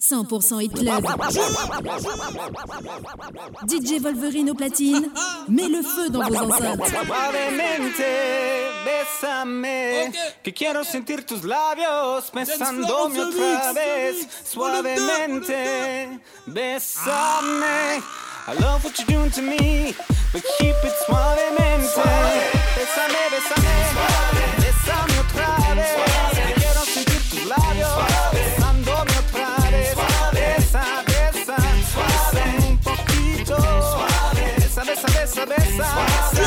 100% Hit Club. DJ Wolverine au platine. Mets le feu dans vos enceintes. Bésame, okay. que quiero sentir tus labios besándome otra vez suavemente. Bésame, I love what you're doing to me, but keep it suavemente. Bésame, bésame. side.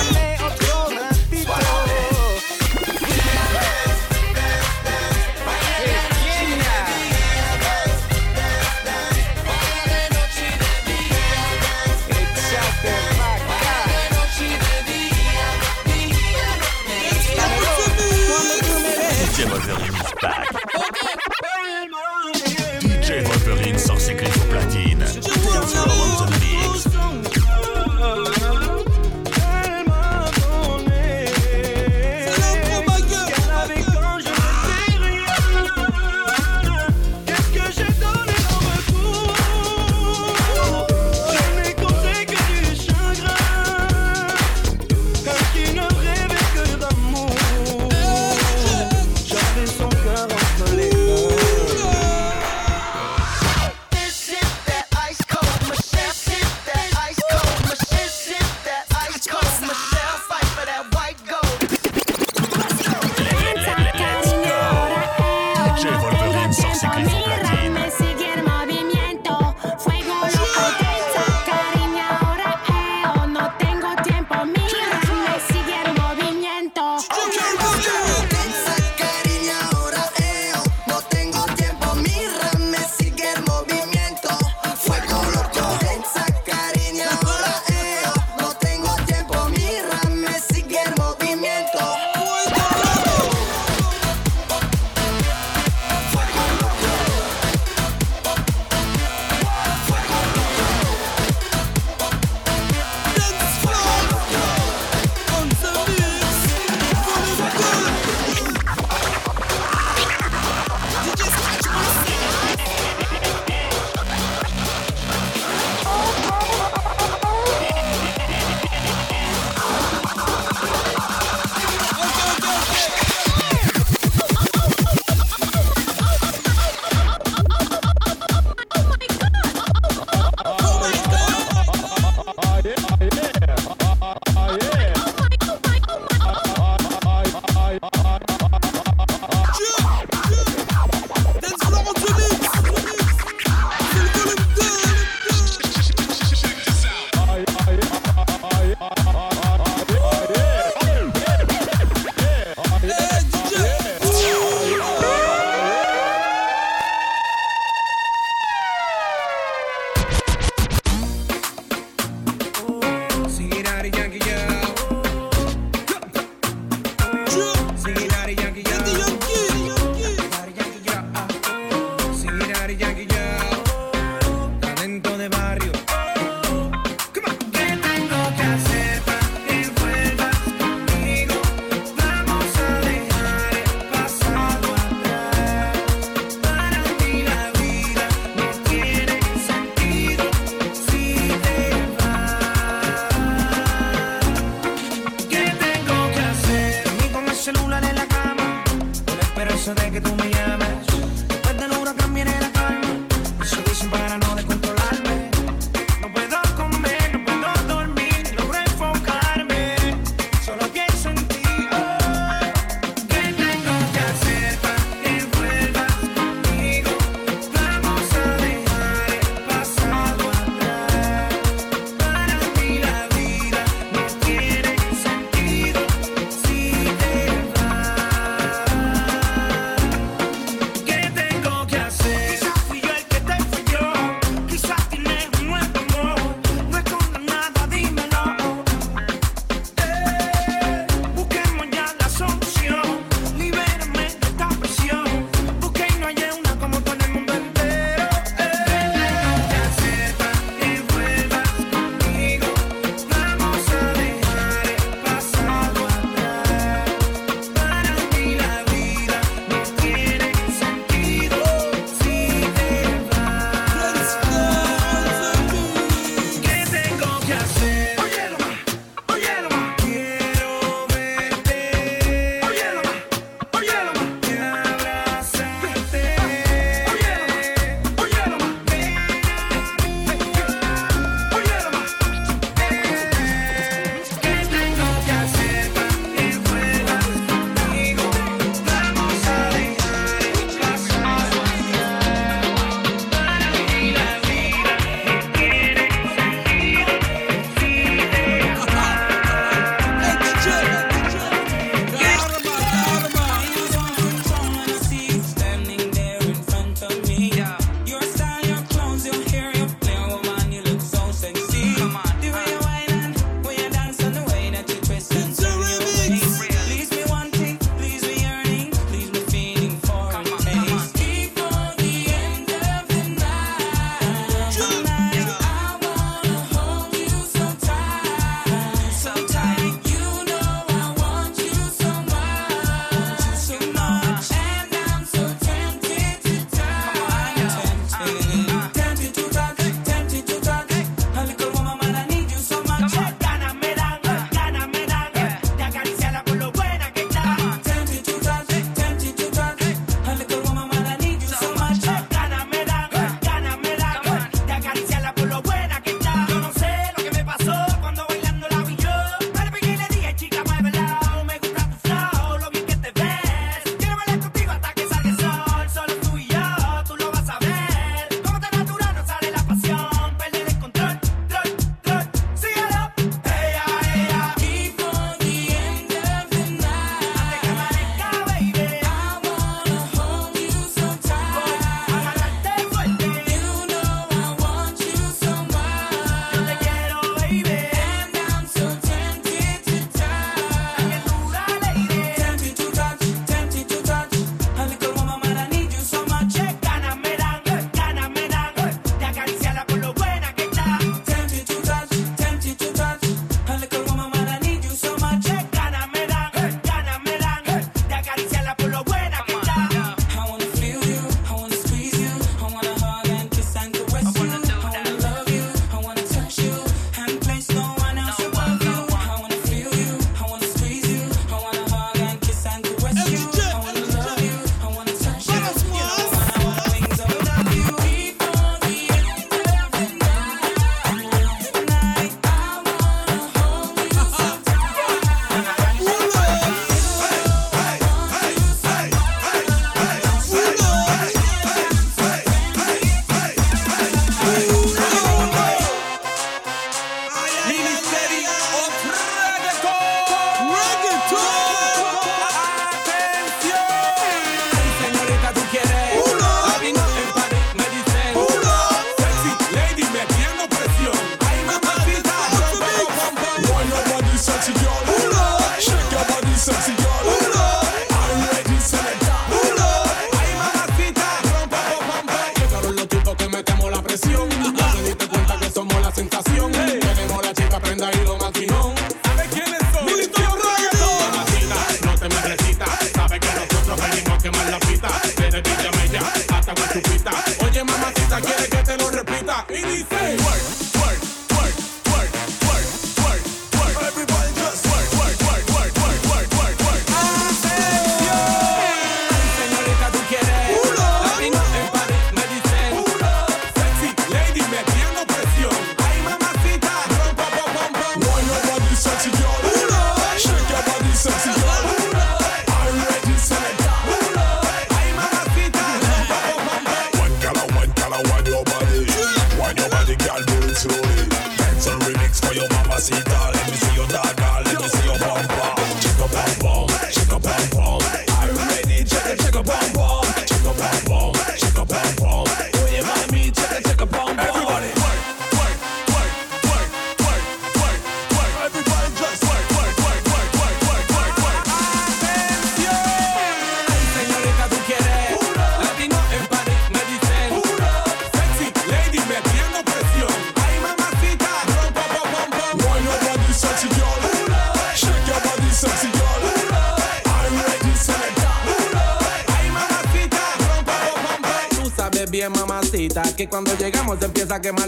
such a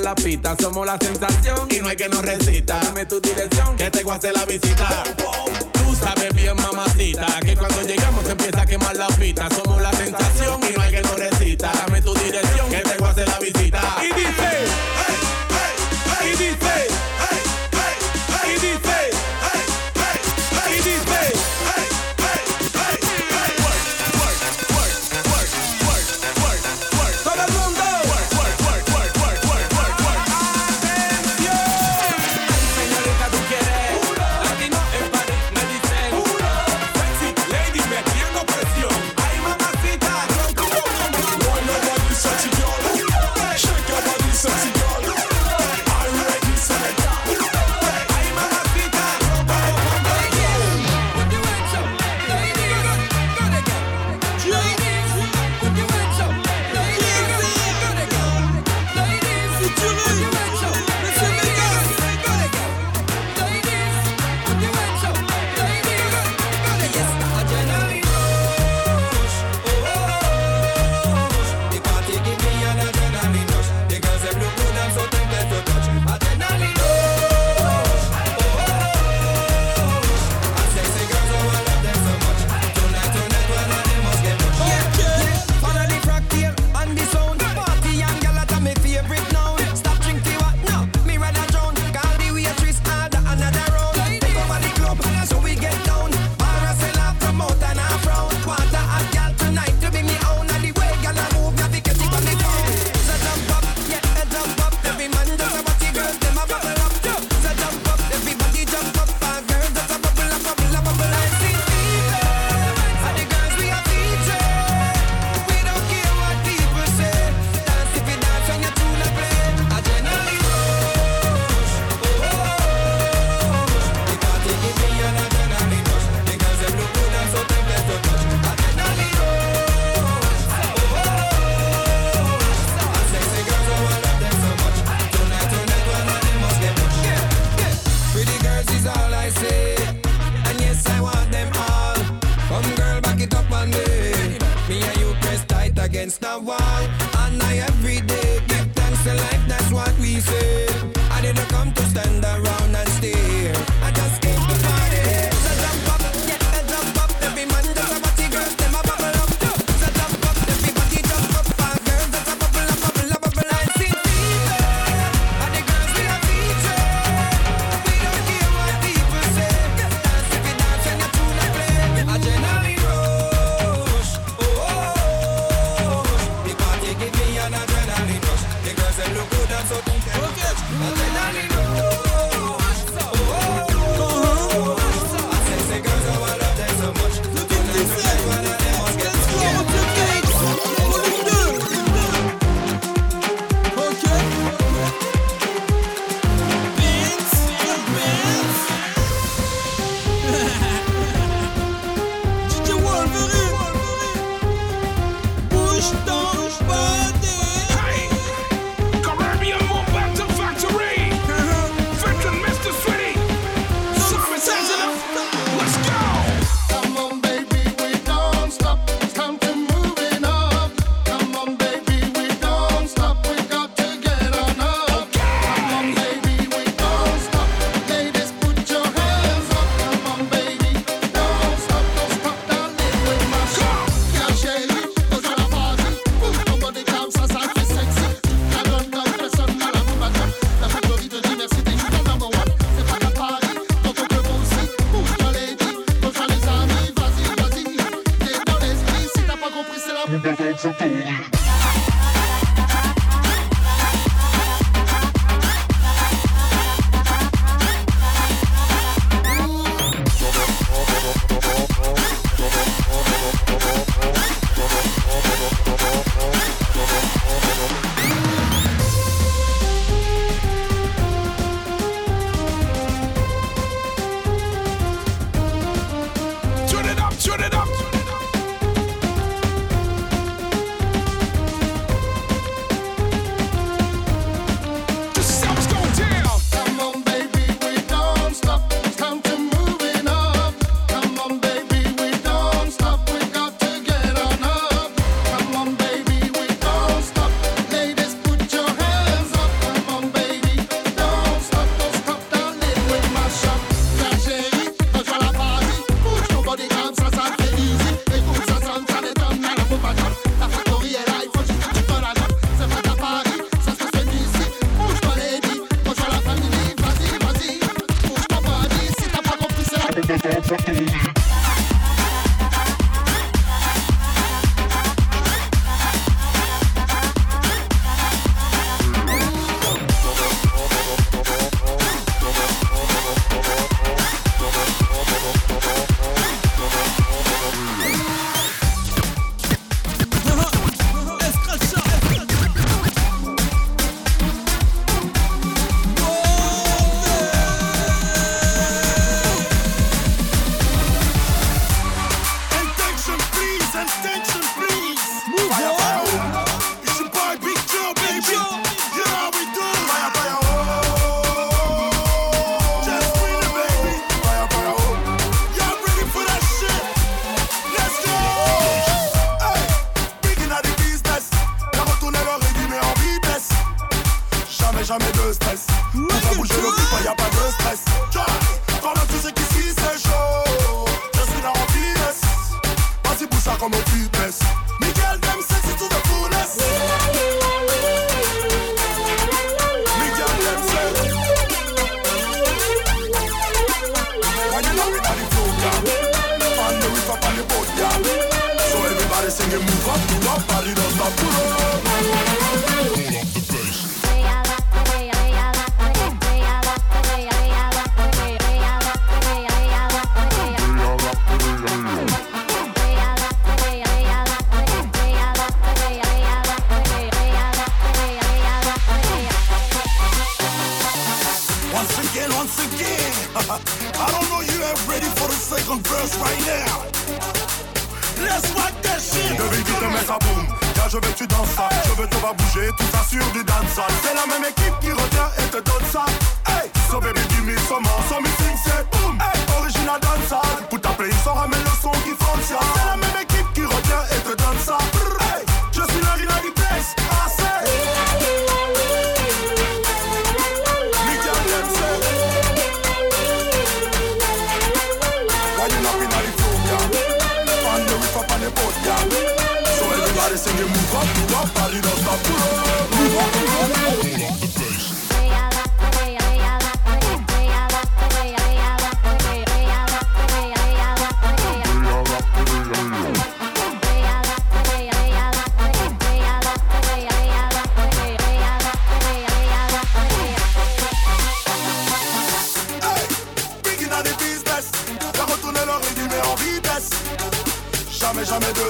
la pista, somos la sensación y no hay que nos resista. Dame tu dirección, que te voy a hacer la visita.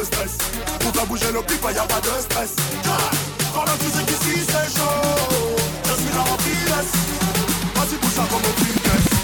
stress. Tout va bouger le pipa, y'a pas de stress. Dans la musique ici, c'est chaud. Je suis la rapidesse. Vas-y, bouge ça comme une vitesse.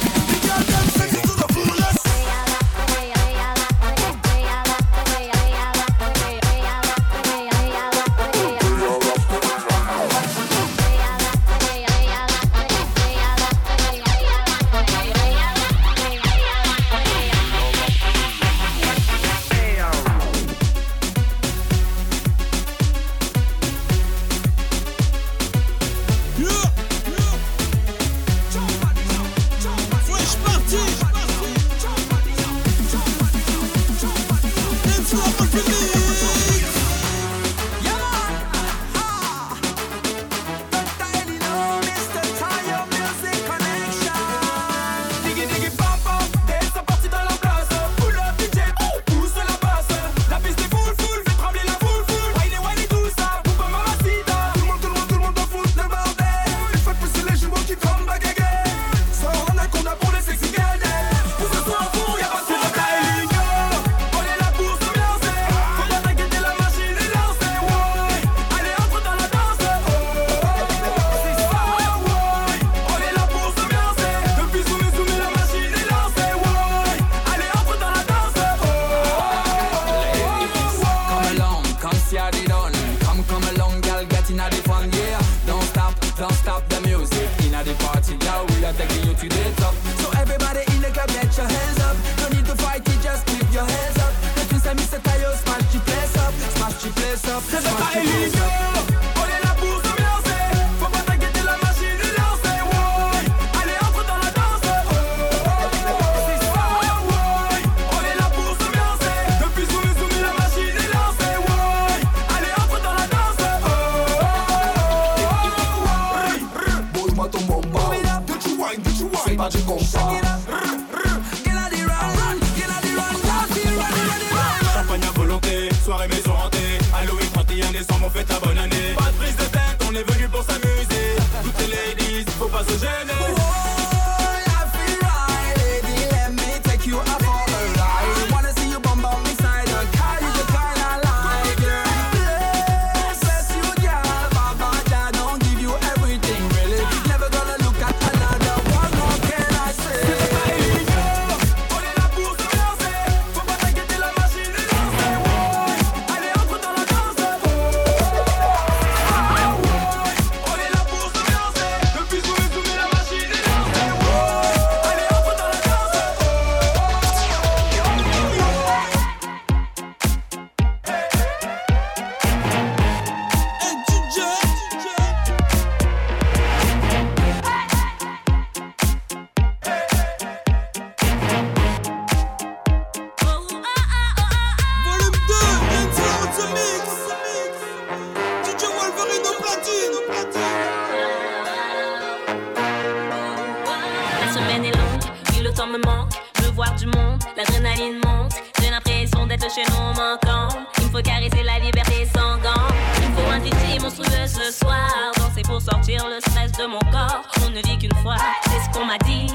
my D.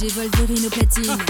DJ Wolverine au platine.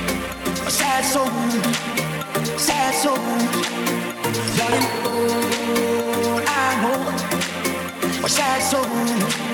sad soul, sad soul, darling. All I know, a sad soul.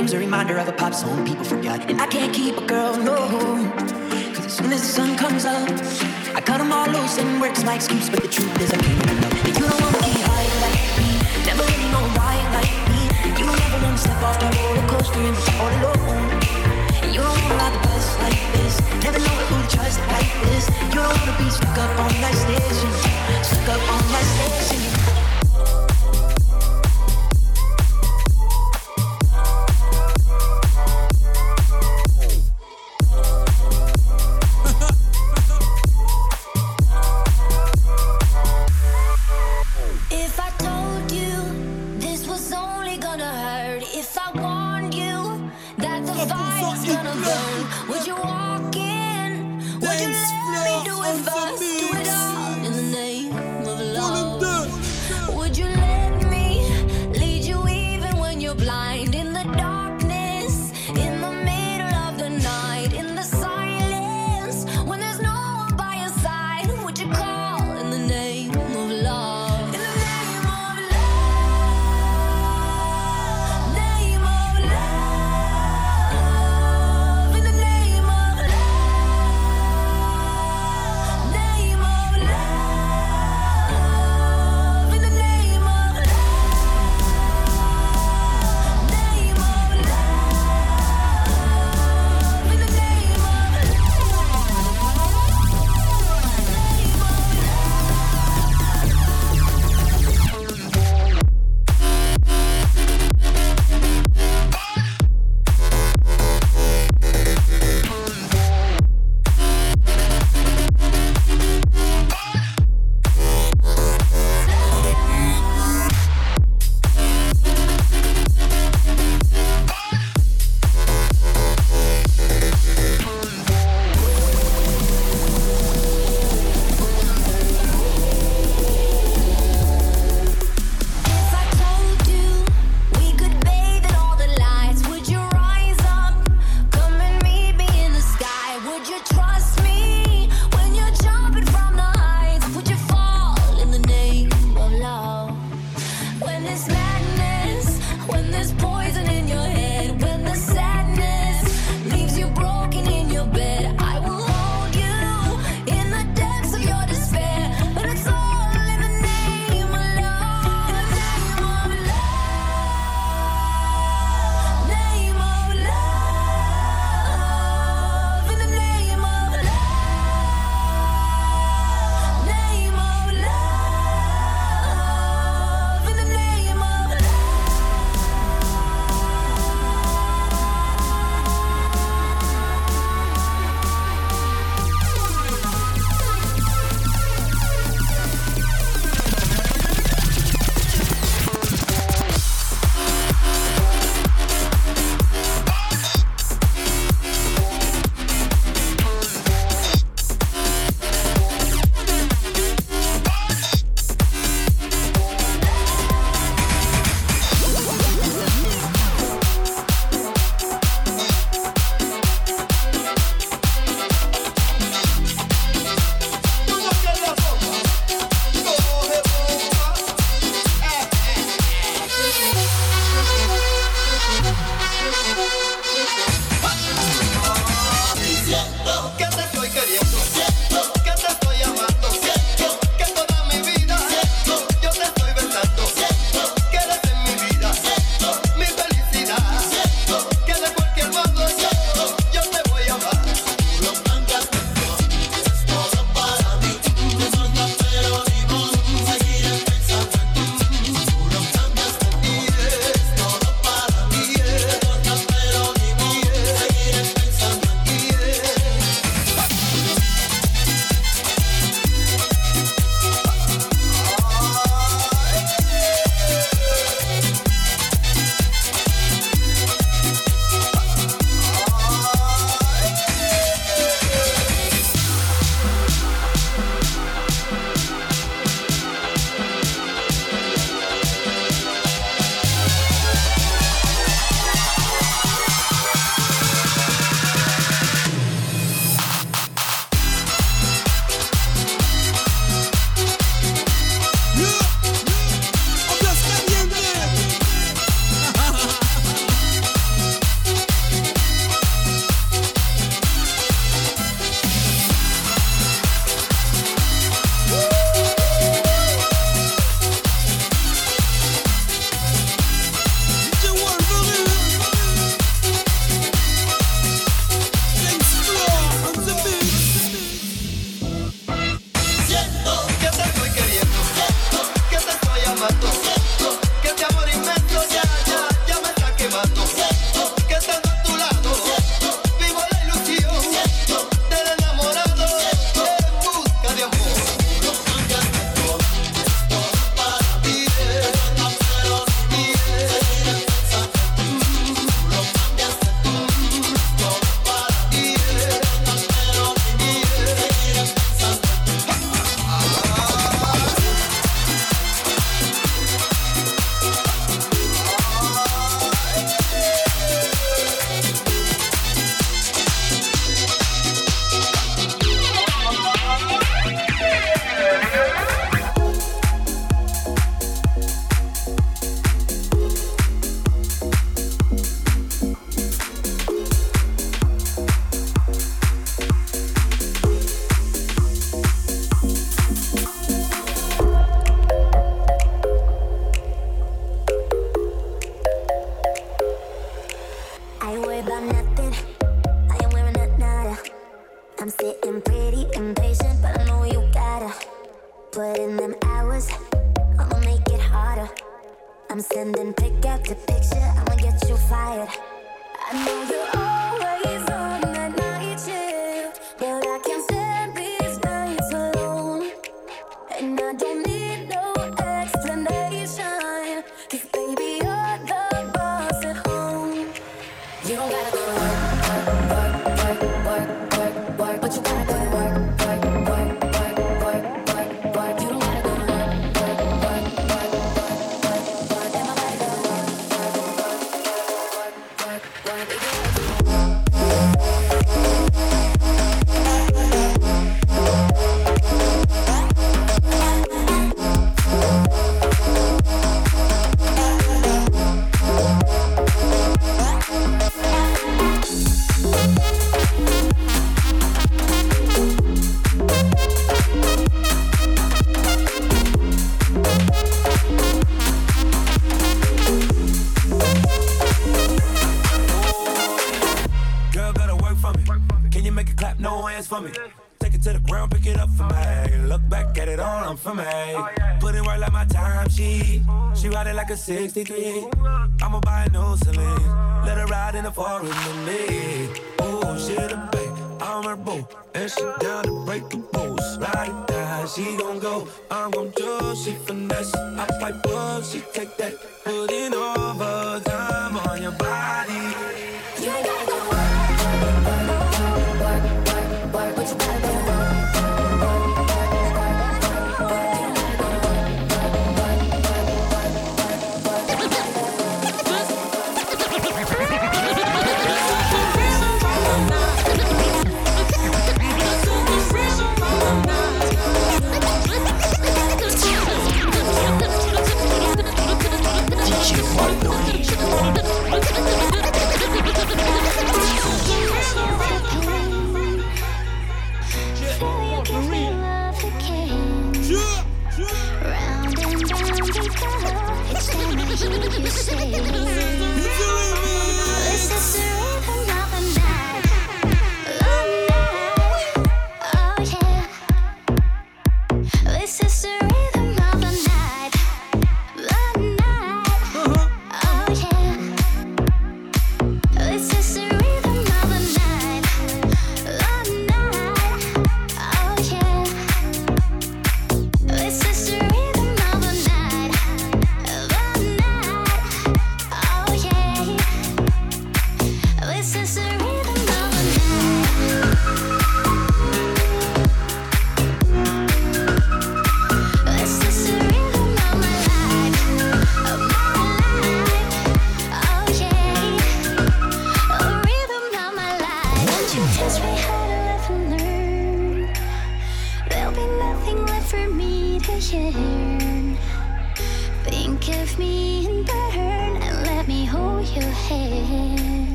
name's a reminder of a pop song people forgot. And I can't keep a girl, no. Cause as soon as the sun comes up, I cut them all loose and work's my excuse. But the truth is, I can't get. And you don't wanna be high like me, never really know why like me. You don't ever wanna step off that roller coaster and be all alone. And you don't wanna ride the bus like this, never know who to trust like this. You don't wanna be stuck up on that station, stuck up on that station.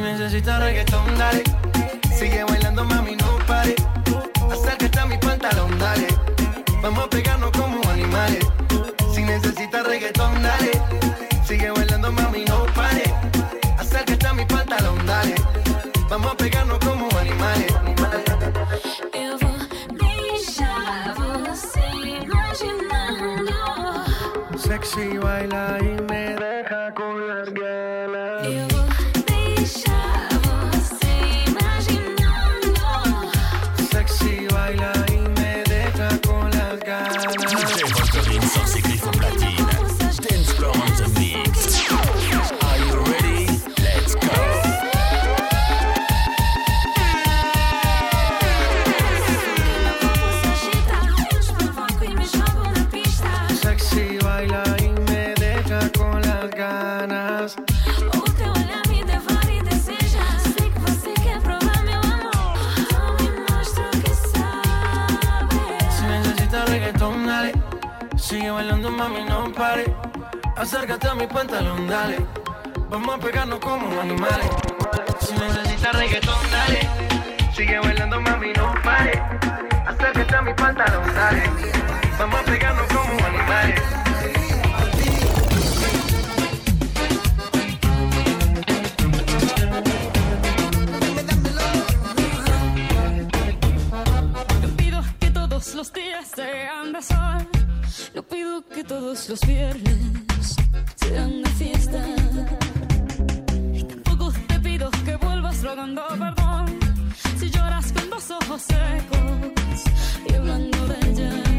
Si necesitas reggaetón, dale. Sigue bailando, mami, no pare. Acércate a mi pantalón, dale. Vamos a pegarnos como animales. Si necesitas reggaetón, dale. Sigue bailando, mami, no pare. Acércate a mi pantalón, dale. Vamos a pegarnos como animales. Eu vou você imaginando. Sexy baila y me Acércate a mi pantalón, dale. Vamos a pegarnos como animales. Si necesitas reggaetón, dale. Sigue bailando, mami, no pare. Acércate a mi pantalón, dale. Vamos a pegarnos como animales. Yo pido que todos Los días sean de sol, no pido que todos los viernes sean de fiesta. Y tampoco te pido que vuelvas rogando perdón si lloras con los ojos secos y hablando de ella.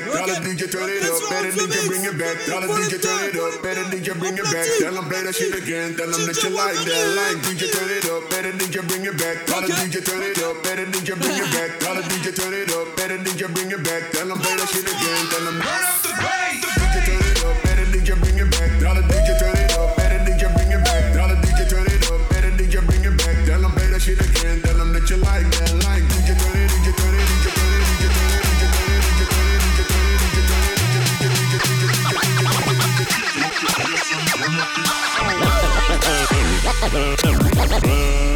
back. Tell them DJ turn it up. Better DJ bring it back. Tell them DJ turn it up. Better DJ bring it back. Tell them play that shit again. Tell them that you like that line. DJ turn it up. Better DJ bring it back. Tell them DJ turn it up. Better DJ bring it back. Tell them DJ turn it up. Better DJ bring it back. Tell them play that shit again. Tell them turn up the bass. Uh, uh, uh, uh.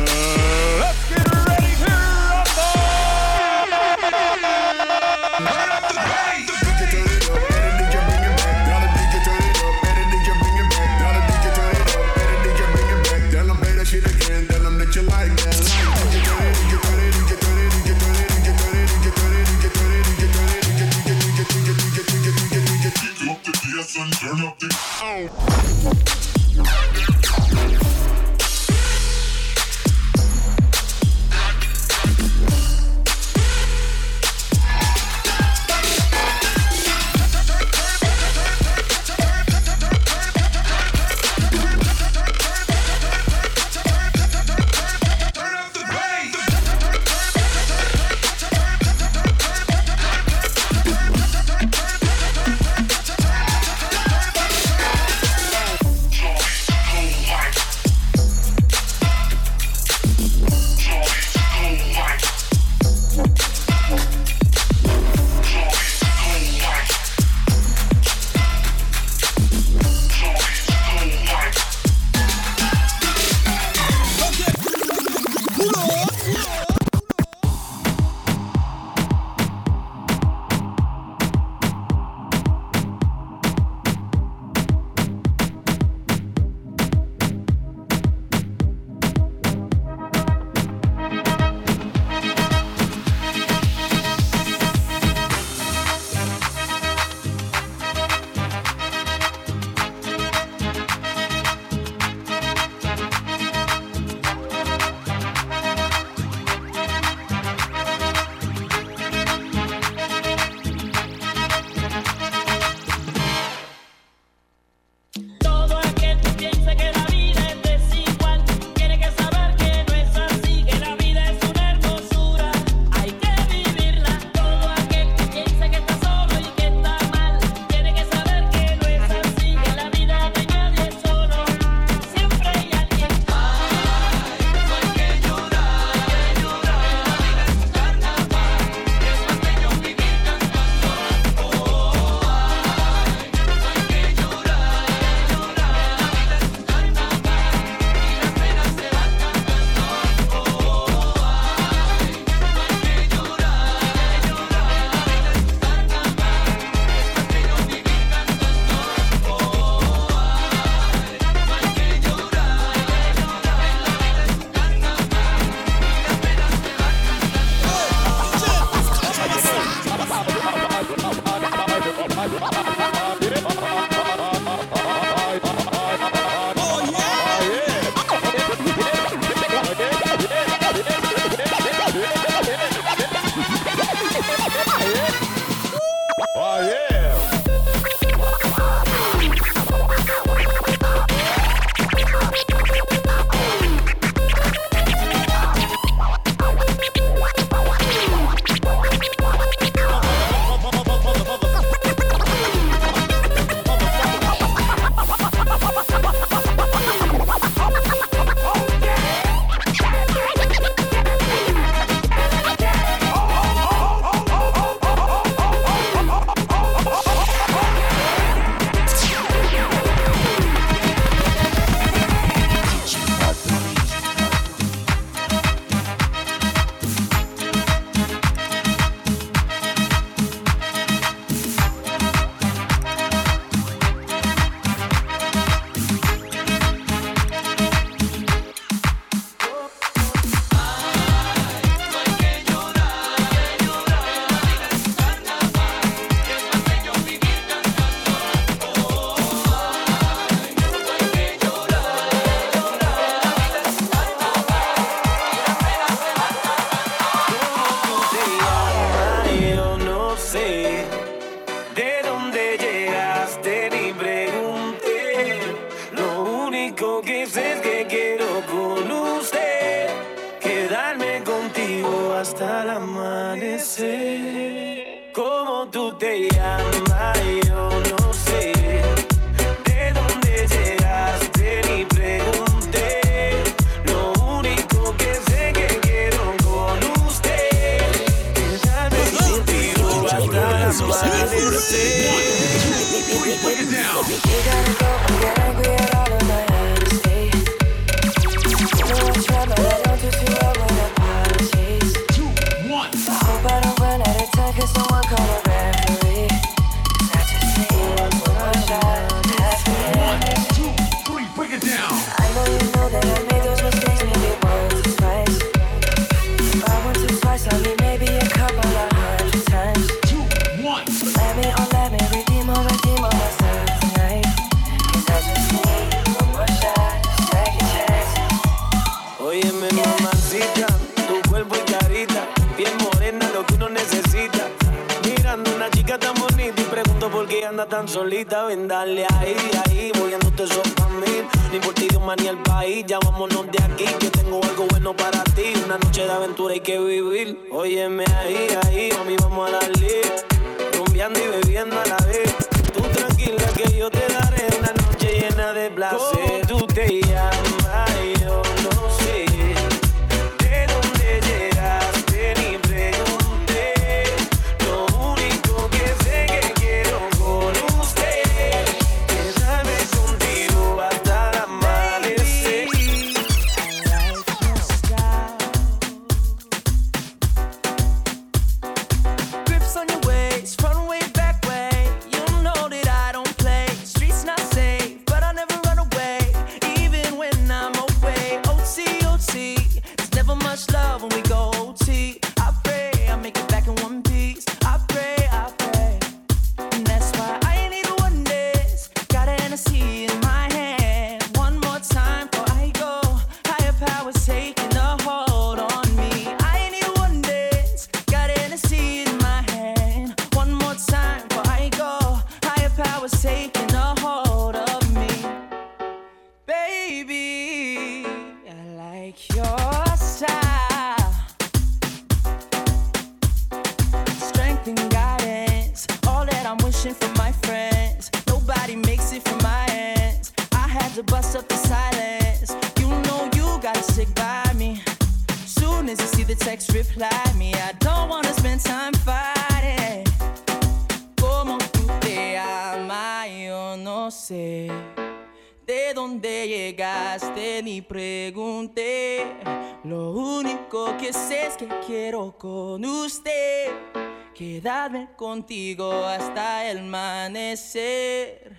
contigo hasta el amanecer.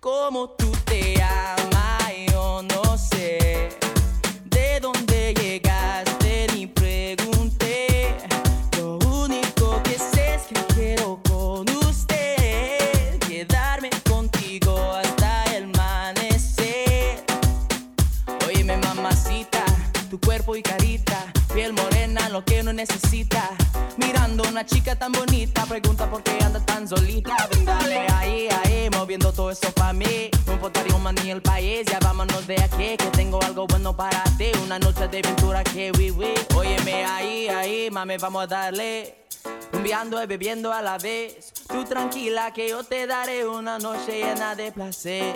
Como tú te amas, yo no sé de dónde llegaste ni pregunté. Lo único que sé es que quiero con usted quedarme contigo hasta el amanecer. Óyeme, mamacita, tu cuerpo y carita, piel morena, lo que no necesita Mirando una chica tan bonita, pregunta por qué anda tan solita. Ven, dale, ahí, ahí, moviendo todo eso pa' mí. No importaría un man ni el país, ya vámonos de aquí, que tengo algo bueno para ti. Una noche de aventura que viví. Óyeme ahí, ahí, mami, vamos a darle. Enviando y bebiendo a la vez. Tú tranquila que yo te daré una noche llena de placer.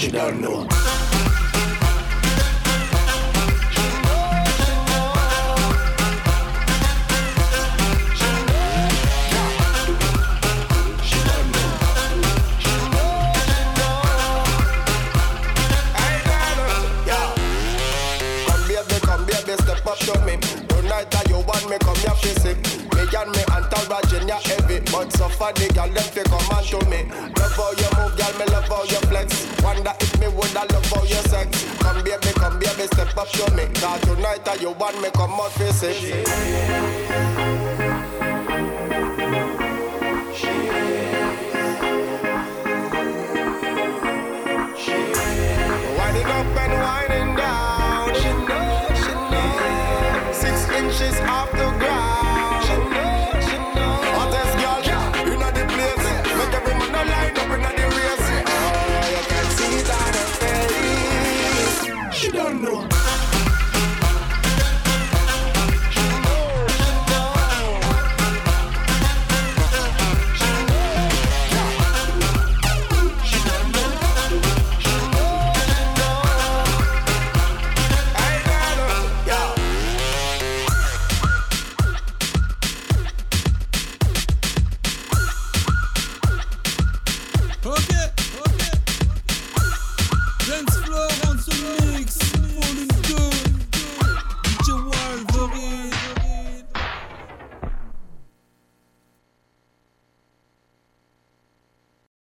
She don't know.